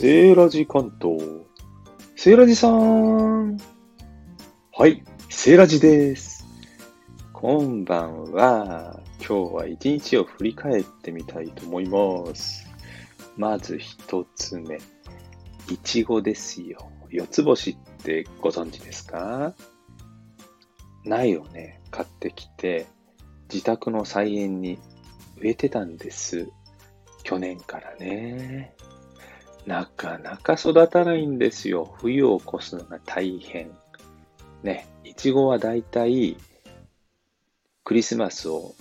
セーラジ関東。セーラジさん。はい、セーラジです。こんばんは。今日は一日を振り返ってみたいと思います。まず一つ目。いちごですよ。四つ星ってご存知ですか？苗をね、買ってきて、自宅の菜園に植えてたんです。去年からね。なかなか育たないんですよ。冬を越すのが大変。ね、いちごはだいたいクリスマスを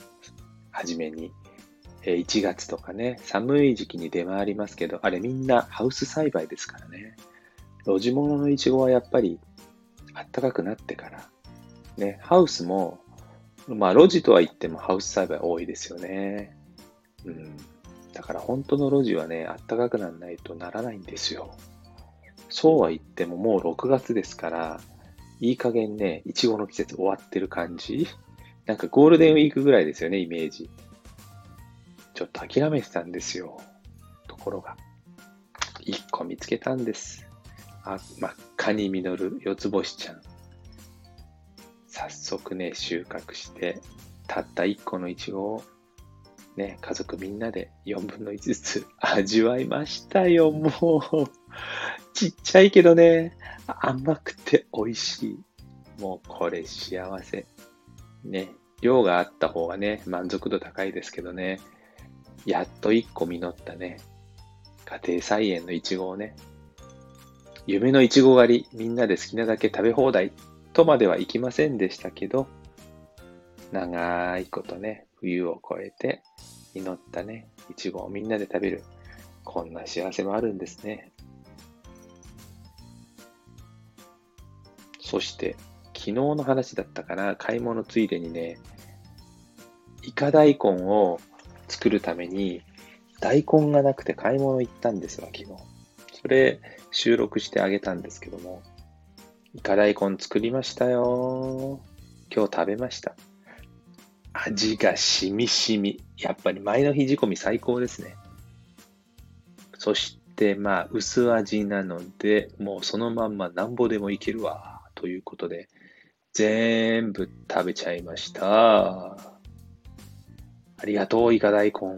はじめに、1月とかね、寒い時期に出回りますけど、あれみんなハウス栽培ですからね。路地物のいちごはやっぱり暖かくなってから、ね、ハウスも、まあ路地とは言ってもハウス栽培多いですよね。うん。だから本当の路地はね、暖かくならないとならないんですよ。そうは言ってももう6月ですから、いい加減ね、いちごの季節終わってる感じなんかゴールデンウィークぐらいですよね、イメージ。ちょっと諦めてたんですよ。ところが、一個見つけたんです。あ、真っ赤に実る四つ星ちゃん。早速ね、収穫して、たった一個のいちごをね、家族みんなで4分の1ずつ味わいましたよ、もう。ちっちゃいけどね、甘くて美味しい。もうこれ幸せ。ね、量があった方がね、満足度高いですけどね、やっと1個実ったね、家庭菜園のいちごをね、夢のいちご狩り、みんなで好きなだけ食べ放題とまではいきませんでしたけど、長いことね、冬を越えて、祈ったね、いちごをみんなで食べる。こんな幸せもあるんですね。そして、昨日の話だったかな、買い物ついでにね、イカ大根を作るために、大根がなくて買い物行ったんですよ、昨日。それ、収録してあげたんですけども、イカ大根作りましたよ。今日食べました。味がしみしみ。やっぱり前の日仕込み最高ですね。そして、まあ、薄味なので、もうそのまんまなんぼでもいけるわ。ということで、全部食べちゃいました。ありがとう、イカ大根。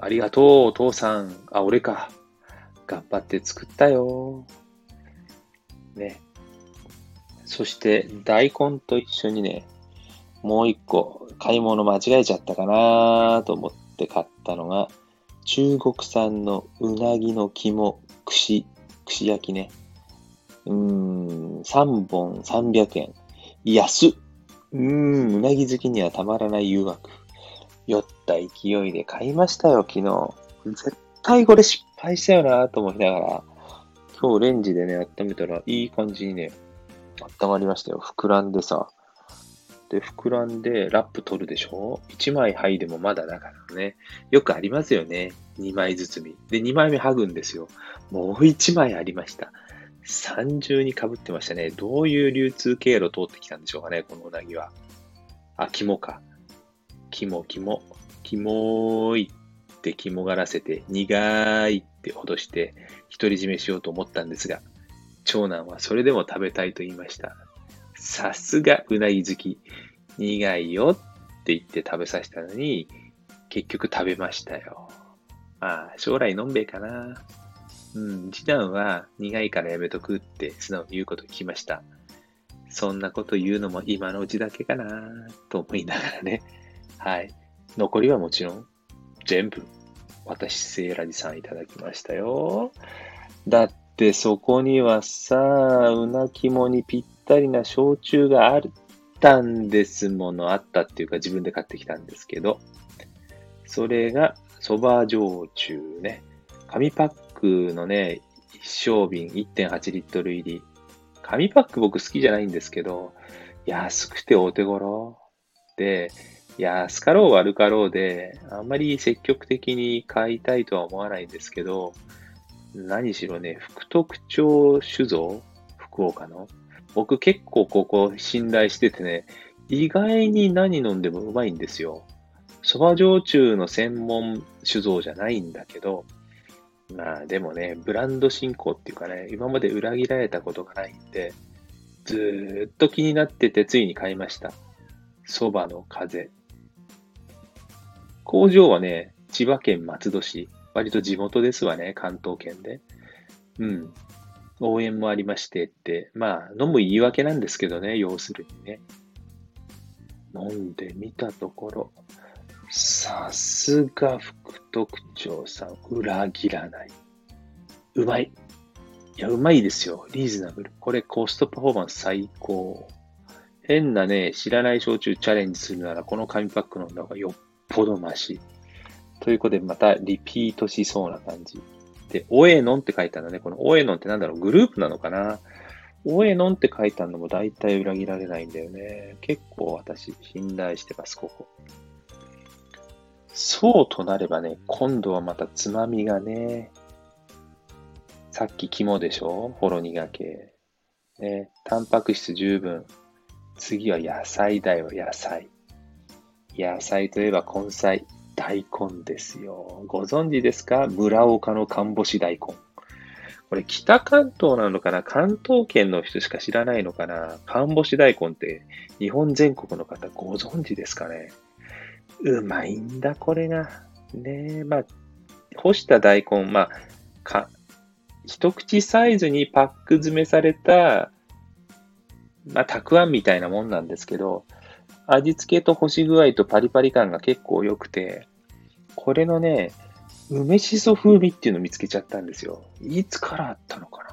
ありがとう、お父さん。あ、俺か。頑張って作ったよ。ね。そして、大根と一緒にね、もう一個、買い物間違えちゃったかなと思って買ったのが、中国産のうなぎの肝、串、串焼きね。うーん、3本300円。安っ。うーん、うなぎ好きにはたまらない誘惑。酔った勢いで買いましたよ、昨日。絶対これ失敗したよなと思いながら、今日レンジでね、温めたらいい感じにね、温まりましたよ。膨らんでさ。で、膨らんでラップ取るでしょ ?1 枚剥いでもまだだからね。よくありますよね。2枚包み。で、2枚目剥ぐんですよ。もう1枚ありました。三重に被ってましたね。どういう流通経路通ってきたんでしょうかね、このうなぎは。あ、肝か。肝、肝。肝いって肝がらせて、苦いって脅して、独り占めしようと思ったんですが、長男はそれでも食べたいと言いました。さすがうなぎ好き。苦いよって言って食べさせたのに、結局食べましたよ。まあ、将来のんべえかな。うん、次男は苦いからやめとくって素直に言うこと聞きました。そんなこと言うのも今のうちだけかなと思いながらね。はい。残りはもちろん全部私、セーラジさんいただきましたよ。だってそこにはさ、うなきもにぴっったりな焼酎があったんですもの。あったっていうか自分で買ってきたんですけど。それが、そば焼酎ね。紙パックのね、一升瓶1.8リットル入り。紙パック僕好きじゃないんですけど、安くてお手頃。で、安かろう悪かろうで、あんまり積極的に買いたいとは思わないんですけど、何しろね、福徳町酒造？福岡の？僕結構ここ信頼しててね、意外に何飲んでもうまいんですよ。蕎麦焼酎の専門酒造じゃないんだけど、まあでもね、ブランド進行っていうかね、今まで裏切られたことがないんで、ずーっと気になっててついに買いました。蕎麦の風。工場はね、千葉県松戸市。割と地元ですわね、関東圏で。うん。応援もありましてって、まあ、飲む言い訳なんですけどね、要するにね。飲んでみたところ、さすが副特長さん、裏切らない。うまい。いや、うまいですよ。リーズナブル。これコストパフォーマンス最高。変なね、知らない焼酎チャレンジするなら、この紙パック飲んだ方がよっぽどマシ。ということで、またリピートしそうな感じ。で、オエノンって書いてあるのね。このオエノンってなんだろう？グループなのかな？オエノンって書いてあるのも大体裏切られないんだよね。結構私、信頼してます、ここ。そうとなればね、今度はまたつまみがね、さっき肝でしょ？ほろ苦系。ね、タンパク質十分。次は野菜だよ、野菜。野菜といえば根菜。大根ですよ。ご存知ですか？村岡の看干し大根。これ北関東なのかな？関東圏の人しか知らないのかな？看干し大根って日本全国の方ご存知ですかね？うまいんだ、これが。ねえ、まあ、干した大根、まあ、か、一口サイズにパック詰めされた、まあ、たくあんみたいなもんなんですけど、味付けと干し具合とパリパリ感が結構良くて、これのね、梅しそ風味っていうのを見つけちゃったんですよ。いつからあったのか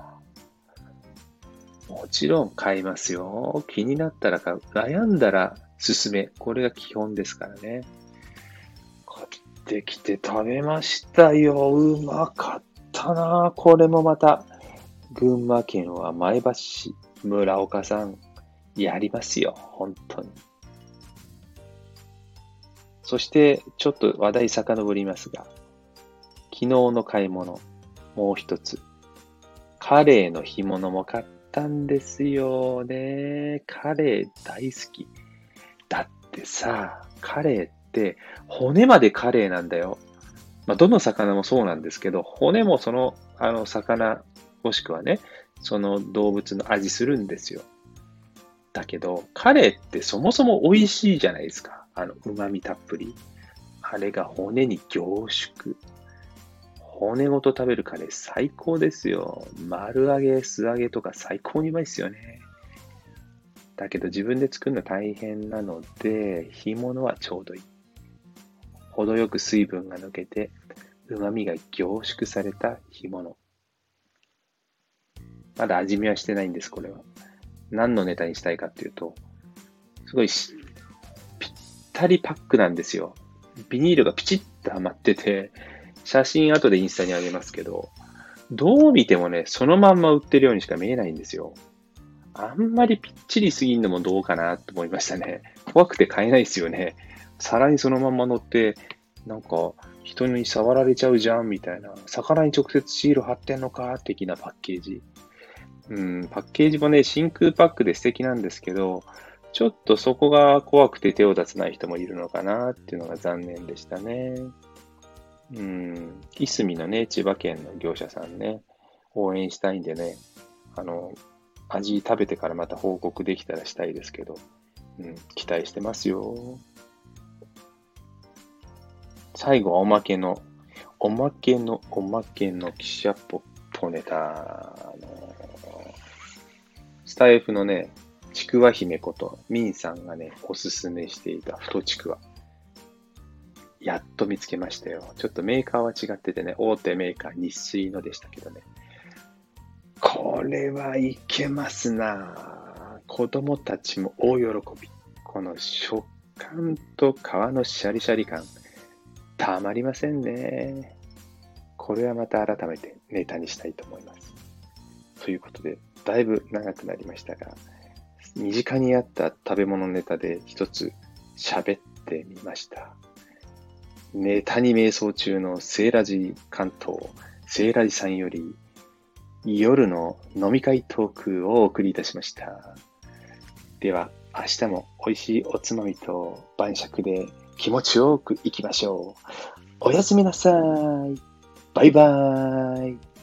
な？もちろん買いますよ。気になったら買う。悩んだら進め。これが基本ですからね。買ってきて食べましたよ。うまかったなこれもまた。群馬県は前橋市、村岡さん、やりますよ。本当に。そして、ちょっと話題遡りますが、昨日の買い物、もう一つ。カレーの干物も買ったんですよね。カレー大好き。だってさ、カレーって骨までカレーなんだよ。まあ、どの魚もそうなんですけど、骨もその、あの、魚、もしくはね、その動物の味するんですよ。だけど、カレーってそもそも美味しいじゃないですか。あの、旨味たっぷり。あれが骨に凝縮。骨ごと食べるカレー最高ですよ。丸揚げ、素揚げとか最高にうまいっすよね。だけど自分で作るの大変なので、干物はちょうどいい。程よく水分が抜けて、旨味が凝縮された干物。まだ味見はしてないんです、これは。何のネタにしたいかっていうと、すごい2人パックなんですよ。ビニールがピチッとはまってて、写真後でインスタにあげますけど、どう見てもね、そのまんま売ってるようにしか見えないんですよ。あんまりぴっちりすぎんのもどうかなと思いましたね。怖くて買えないですよね。皿にそのまんま乗って、なんか人に触られちゃうじゃんみたいな、魚に直接シール貼ってんのか的なパッケージ。うん、パッケージもね、真空パックで素敵なんですけど、ちょっとそこが怖くて手を出せない人もいるのかなっていうのが残念でしたね。うん、いすみのね、千葉県の業者さんね、応援したいんでね、あの、味食べてからまた報告できたらしたいですけど、うん、期待してますよ。最後はおまけの、おまけの、おまけの記者ポッポネタ。スタイフのね、ちくわ姫こと、みんさんがね、おすすめしていた太ちくわ。やっと見つけましたよ。ちょっとメーカーは違っててね、大手メーカー日水のでしたけどね。これはいけますな子供たちも大喜び。この食感と皮のシャリシャリ感、たまりませんね。これはまた改めてネタにしたいと思います。ということで、だいぶ長くなりましたが、身近にあった食べ物ネタで一つ喋ってみました。ネタに瞑想中のセーラジ関東、セーラジさんより夜の飲み会トークをお送りいたしました。では、明日も美味しいおつまみと晩酌で気持ちよくいきましょう。おやすみなさい。バイバーイ。